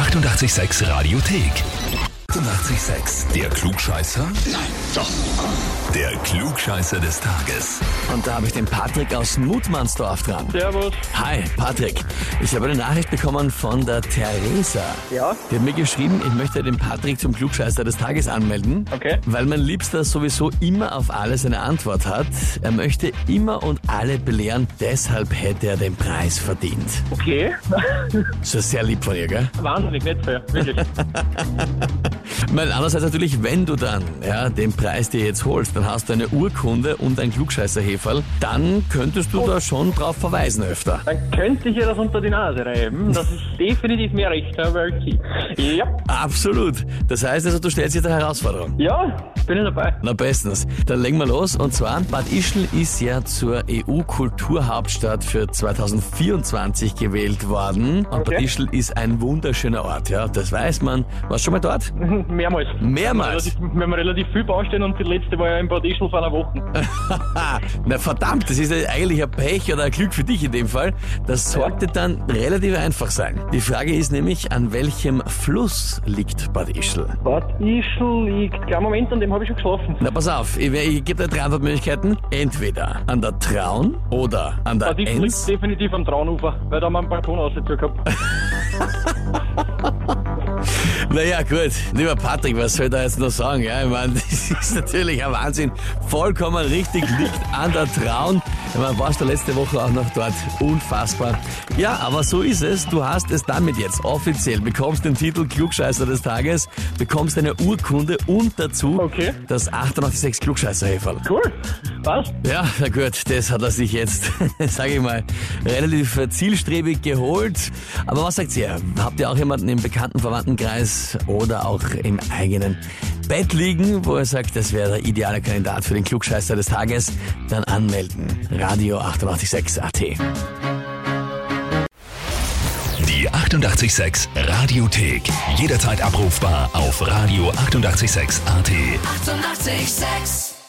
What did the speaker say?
886 Radiothek. 886, der Klugscheißer? Nein, doch. Der Klugscheißer des Tages. Und da habe ich den Patrick aus Mutmannsdorf dran. Servus. Hi, Patrick. Ich habe eine Nachricht bekommen von der Theresa. Ja, Die hat mir geschrieben, ich möchte den Patrick zum Klugscheißer des Tages anmelden. Okay. Weil mein Liebster sowieso immer auf alles eine Antwort hat. Er möchte immer und alle belehren, deshalb hätte er den Preis verdient. okay. Das ist sehr lieb von ihr, gell? Wahnsinnig nett für wirklich. Weil andererseits natürlich, wenn du dann ja, den Preis dir jetzt holst, dann hast du eine Urkunde und ein Klugscheißerheferl, dann könntest du da schon drauf verweisen öfter. Dann könnte ich ihr das unter die Nase reiben, dass ich definitiv mehr Recht habe als sie. Ja, Absolut. Das heißt also, du stellst dir der Herausforderung. ja, bin ich dabei. Na bestens. Dann legen wir los. Und zwar, Bad Ischl ist ja zur EU-Kulturhauptstadt für 2024 gewählt worden. Und Okay. Bad Ischl ist ein wunderschöner Ort, ja. Das weiß man. Warst du schon mal dort? Mehrmals. Mehrmals? Relativ, wir haben relativ viel Baustellen und die letzte war ja in Bad Ischl vor einer Woche. Na verdammt, das ist eigentlich ein Pech oder ein Glück für dich in dem Fall. Das sollte dann relativ einfach sein. Die Frage ist nämlich, an welchem Fluss liegt Bad Ischl? Bad Ischl liegt, klar Moment, an dem habe ich schon geschlafen. Na pass auf, ich, ich gebe dir drei Antwortmöglichkeiten. Entweder an der Traun oder an der Bad Ischl liegt Enz. definitiv am Traunufer, weil da haben wir einen Balkon ausgezogen gehabt. Naja, gut. Lieber Patrick, was soll ich da jetzt noch sagen? Ja, ich meine, das ist natürlich ein Wahnsinn. Vollkommen richtig, liegt an der Traun. Ich meine, warst du letzte Woche auch noch dort. Unfassbar. Ja, aber so ist es. Du hast es damit jetzt offiziell. Bekommst den Titel Klugscheißer des Tages, bekommst eine Urkunde und dazu Okay. das 886 Klugscheißer-Häferl. Cool, passt. Ja, na gut, das hat er sich jetzt, sage ich mal, relativ zielstrebig geholt. Aber was sagt ihr? Habt ihr auch jemanden im bekannten Verwandtenkreis oder auch im eigenen Bett liegen, wo ihr sagt, das wäre der ideale Kandidat für den Klugscheißer des Tages? Dann anmelden. Radio 886 AT. Die 886 Radiothek. Jederzeit abrufbar auf radio886.at. 886! 886